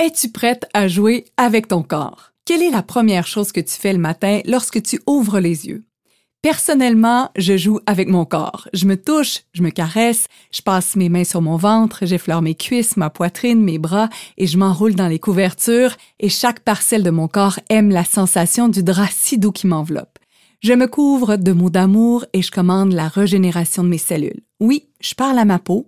Es-tu prête à jouer avec ton corps? Quelle est la première chose que tu fais le matin lorsque tu ouvres les yeux? Personnellement, je joue avec mon corps. Je me touche, je me caresse, je passe mes mains sur mon ventre, j'effleure mes cuisses, ma poitrine, mes bras et je m'enroule dans les couvertures et chaque parcelle de mon corps aime la sensation du drap si doux qui m'enveloppe. Je me couvre de mots d'amour et je commande la régénération de mes cellules. Oui, je parle à ma peau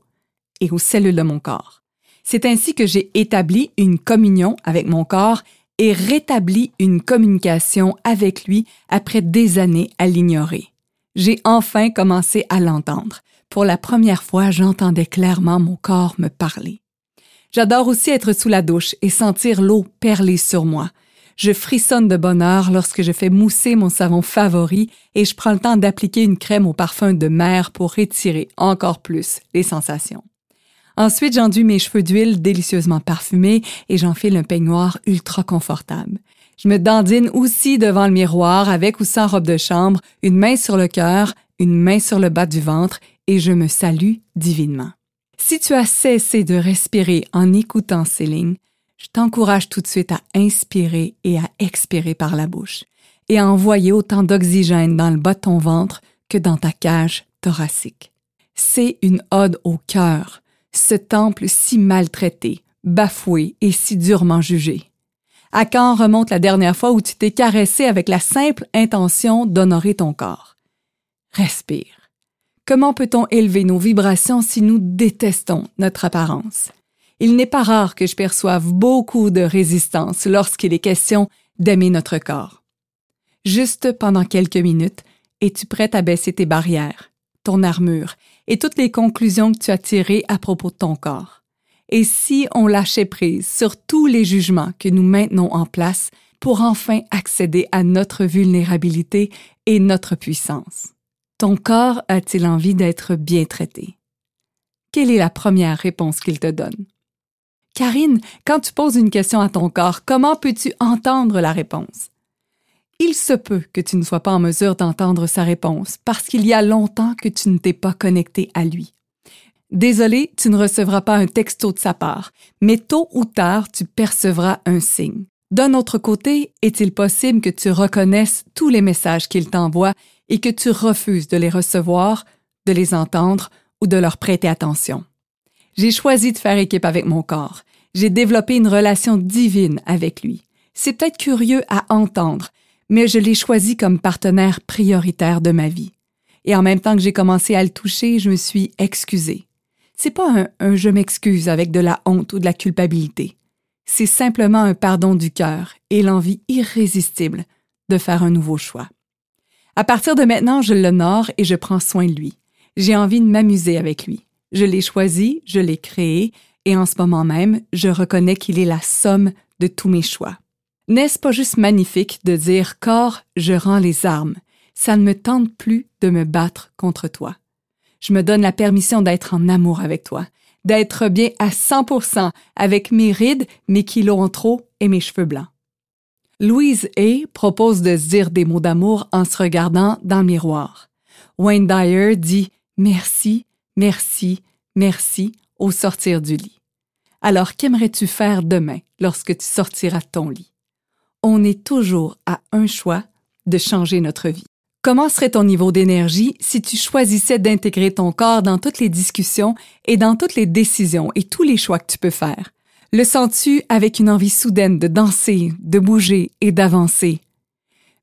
et aux cellules de mon corps. C'est ainsi que j'ai établi une communion avec mon corps et rétabli une communication avec lui après des années à l'ignorer. J'ai enfin commencé à l'entendre. Pour la première fois, j'entendais clairement mon corps me parler. J'adore aussi être sous la douche et sentir l'eau perler sur moi. Je frissonne de bonheur lorsque je fais mousser mon savon favori et je prends le temps d'appliquer une crème au parfum de mer pour étirer encore plus les sensations. Ensuite, j'enduis mes cheveux d'huile délicieusement parfumés et j'enfile un peignoir ultra confortable. Je me dandine aussi devant le miroir avec ou sans robe de chambre, une main sur le cœur, une main sur le bas du ventre et je me salue divinement. Si tu as cessé de respirer en écoutant ces lignes, je t'encourage tout de suite à inspirer et à expirer par la bouche et à envoyer autant d'oxygène dans le bas de ton ventre que dans ta cage thoracique. C'est une ode au cœur, ce temple si maltraité, bafoué et si durement jugé? À quand remonte la dernière fois où tu t'es caressé avec la simple intention d'honorer ton corps? Respire. Comment peut-on élever nos vibrations si nous détestons notre apparence? Il n'est pas rare que je perçoive beaucoup de résistance lorsqu'il est question d'aimer notre corps. Juste pendant quelques minutes, es-tu prête à baisser tes barrières, ton armure et toutes les conclusions que tu as tirées à propos de ton corps. Et si on lâchait prise sur tous les jugements que nous maintenons en place pour enfin accéder à notre vulnérabilité et notre puissance? Ton corps a-t-il envie d'être bien traité? Quelle est la première réponse qu'il te donne? Karine, quand tu poses une question à ton corps, comment peux-tu entendre la réponse? Il se peut que tu ne sois pas en mesure d'entendre sa réponse parce qu'il y a longtemps que tu ne t'es pas connecté à lui. Désolé, tu ne recevras pas un texto de sa part, mais tôt ou tard, tu percevras un signe. D'un autre côté, est-il possible que tu reconnaisses tous les messages qu'il t'envoie et que tu refuses de les recevoir, de les entendre ou de leur prêter attention? J'ai choisi de faire équipe avec mon corps. J'ai développé une relation divine avec lui. C'est peut-être curieux à entendre, mais je l'ai choisi comme partenaire prioritaire de ma vie. Et en même temps que j'ai commencé à le toucher, je me suis excusée. C'est pas un, un je m'excuse avec de la honte ou de la culpabilité. C'est simplement un pardon du cœur et l'envie irrésistible de faire un nouveau choix. À partir de maintenant, je l'honore et je prends soin de lui. J'ai envie de m'amuser avec lui. Je l'ai choisi, je l'ai créé, et en ce moment même, je reconnais qu'il est la somme de tous mes choix. N'est-ce pas juste magnifique de dire corps, je rends les armes. Ça ne me tente plus de me battre contre toi. Je me donne la permission d'être en amour avec toi, d'être bien à 100% avec mes rides, mes kilos en trop et mes cheveux blancs. Louise A propose de se dire des mots d'amour en se regardant dans le miroir. Wayne Dyer dit merci, merci, merci au sortir du lit. Alors qu'aimerais-tu faire demain lorsque tu sortiras ton lit? On est toujours à un choix de changer notre vie. Comment serait ton niveau d'énergie si tu choisissais d'intégrer ton corps dans toutes les discussions et dans toutes les décisions et tous les choix que tu peux faire? Le sens-tu avec une envie soudaine de danser, de bouger et d'avancer?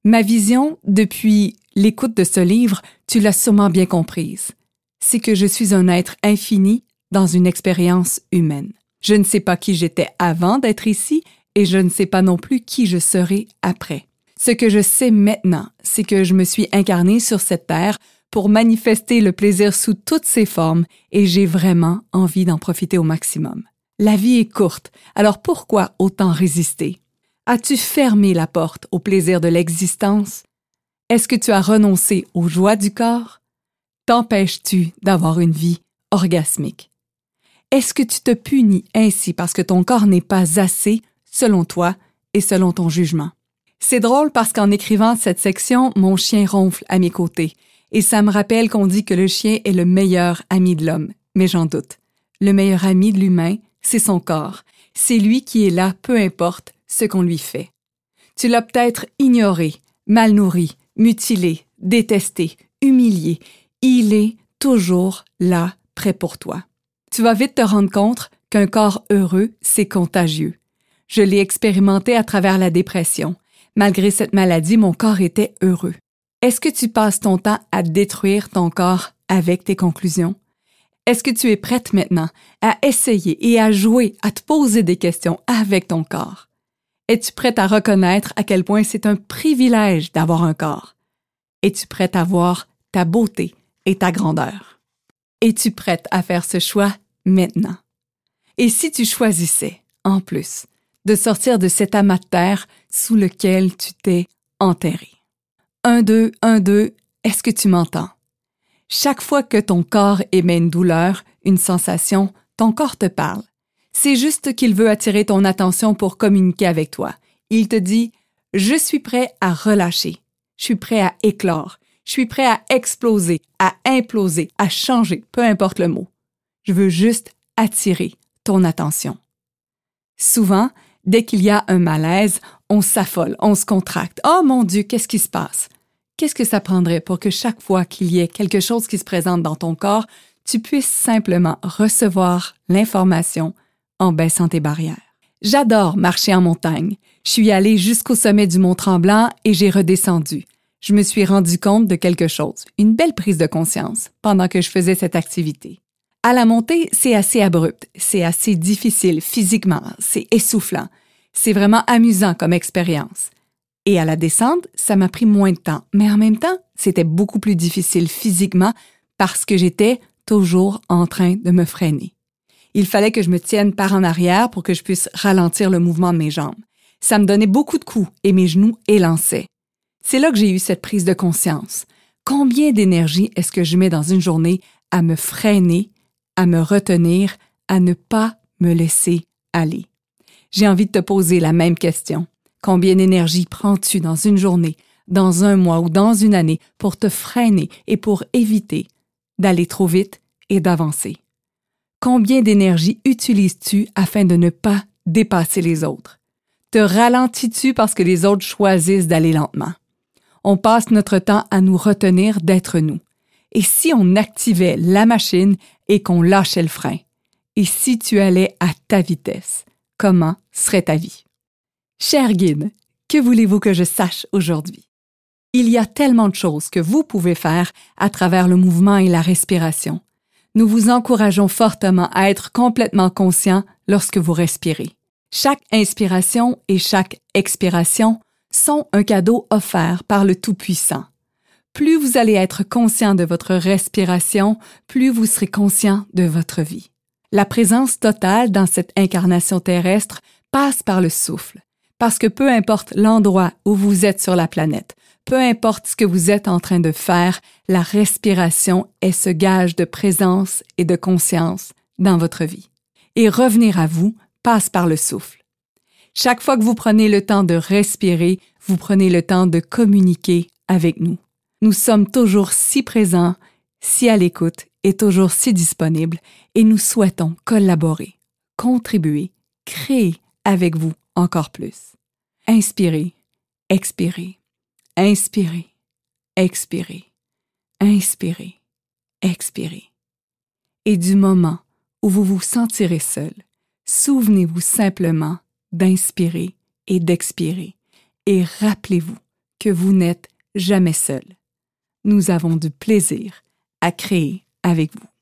Ma vision, depuis l'écoute de ce livre, tu l'as sûrement bien comprise. C'est que je suis un être infini dans une expérience humaine. Je ne sais pas qui j'étais avant d'être ici et je ne sais pas non plus qui je serai après. Ce que je sais maintenant, c'est que je me suis incarnée sur cette terre pour manifester le plaisir sous toutes ses formes et j'ai vraiment envie d'en profiter au maximum. La vie est courte, alors pourquoi autant résister? As-tu fermé la porte au plaisir de l'existence? Est-ce que tu as renoncé aux joies du corps? T'empêches-tu d'avoir une vie orgasmique? Est-ce que tu te punis ainsi parce que ton corps n'est pas assez selon toi et selon ton jugement. C'est drôle parce qu'en écrivant cette section, mon chien ronfle à mes côtés, et ça me rappelle qu'on dit que le chien est le meilleur ami de l'homme, mais j'en doute. Le meilleur ami de l'humain, c'est son corps. C'est lui qui est là, peu importe ce qu'on lui fait. Tu l'as peut-être ignoré, mal nourri, mutilé, détesté, humilié. Il est toujours là, prêt pour toi. Tu vas vite te rendre compte qu'un corps heureux, c'est contagieux. Je l'ai expérimenté à travers la dépression. Malgré cette maladie, mon corps était heureux. Est-ce que tu passes ton temps à détruire ton corps avec tes conclusions? Est-ce que tu es prête maintenant à essayer et à jouer, à te poser des questions avec ton corps? Es-tu prête à reconnaître à quel point c'est un privilège d'avoir un corps? Es-tu prête à voir ta beauté et ta grandeur? Es-tu prête à faire ce choix maintenant? Et si tu choisissais, en plus, de sortir de cet amas de terre sous lequel tu t'es enterré? Un, deux, un, deux, est-ce que tu m'entends? Chaque fois que ton corps émet une douleur, une sensation, ton corps te parle. C'est juste qu'il veut attirer ton attention pour communiquer avec toi. Il te dit Je suis prêt à relâcher. Je suis prêt à éclore. Je suis prêt à exploser, à imploser, à changer, peu importe le mot. Je veux juste attirer ton attention. Souvent, dès qu'il y a un malaise, on s'affole, on se contracte. Oh mon Dieu, qu'est-ce qui se passe? Qu'est-ce que ça prendrait pour que chaque fois qu'il y ait quelque chose qui se présente dans ton corps, tu puisses simplement recevoir l'information en baissant tes barrières? J'adore marcher en montagne. Je suis allée jusqu'au sommet du Mont Tremblant et j'ai redescendu. Je me suis rendu compte de quelque chose, une belle prise de conscience, pendant que je faisais cette activité. À la montée, c'est assez abrupt, c'est assez difficile physiquement, c'est essoufflant. C'est vraiment amusant comme expérience. Et à la descente, ça m'a pris moins de temps, mais en même temps, c'était beaucoup plus difficile physiquement parce que j'étais toujours en train de me freiner. Il fallait que je me tienne par en arrière pour que je puisse ralentir le mouvement de mes jambes. Ça me donnait beaucoup de coups et mes genoux élançaient. C'est là que j'ai eu cette prise de conscience. Combien d'énergie est-ce que je mets dans une journée à me freiner, à me retenir, à ne pas me laisser aller? J'ai envie de te poser la même question. Combien d'énergie prends-tu dans une journée, dans un mois ou dans une année pour te freiner et pour éviter d'aller trop vite et d'avancer? Combien d'énergie utilises-tu afin de ne pas dépasser les autres? Te ralentis-tu parce que les autres choisissent d'aller lentement? On passe notre temps à nous retenir d'être nous. Et si on activait la machine et qu'on lâchait le frein? Et si tu allais à ta vitesse, comment serait ta vie? Cher guide, que voulez-vous que je sache aujourd'hui? Il y a tellement de choses que vous pouvez faire à travers le mouvement et la respiration nous vous encourageons fortement à être complètement conscient lorsque vous respirez. Chaque inspiration et chaque expiration sont un cadeau offert par le Tout-Puissant. Plus vous allez être conscient de votre respiration, plus vous serez conscient de votre vie. La présence totale dans cette incarnation terrestre passe par le souffle, parce que peu importe l'endroit où vous êtes sur la planète, peu importe ce que vous êtes en train de faire, la respiration est ce gage de présence et de conscience dans votre vie. Et revenir à vous passe par le souffle. Chaque fois que vous prenez le temps de respirer, vous prenez le temps de communiquer avec nous. Nous sommes toujours si présents, si à l'écoute et toujours si disponibles et nous souhaitons collaborer, contribuer, créer avec vous encore plus. Inspirez, expirez. Inspirez, expirez, inspirez, expirez. Et du moment où vous vous sentirez seul, souvenez-vous simplement d'inspirer et d'expirer et rappelez-vous que vous n'êtes jamais seul. Nous avons du plaisir à créer avec vous.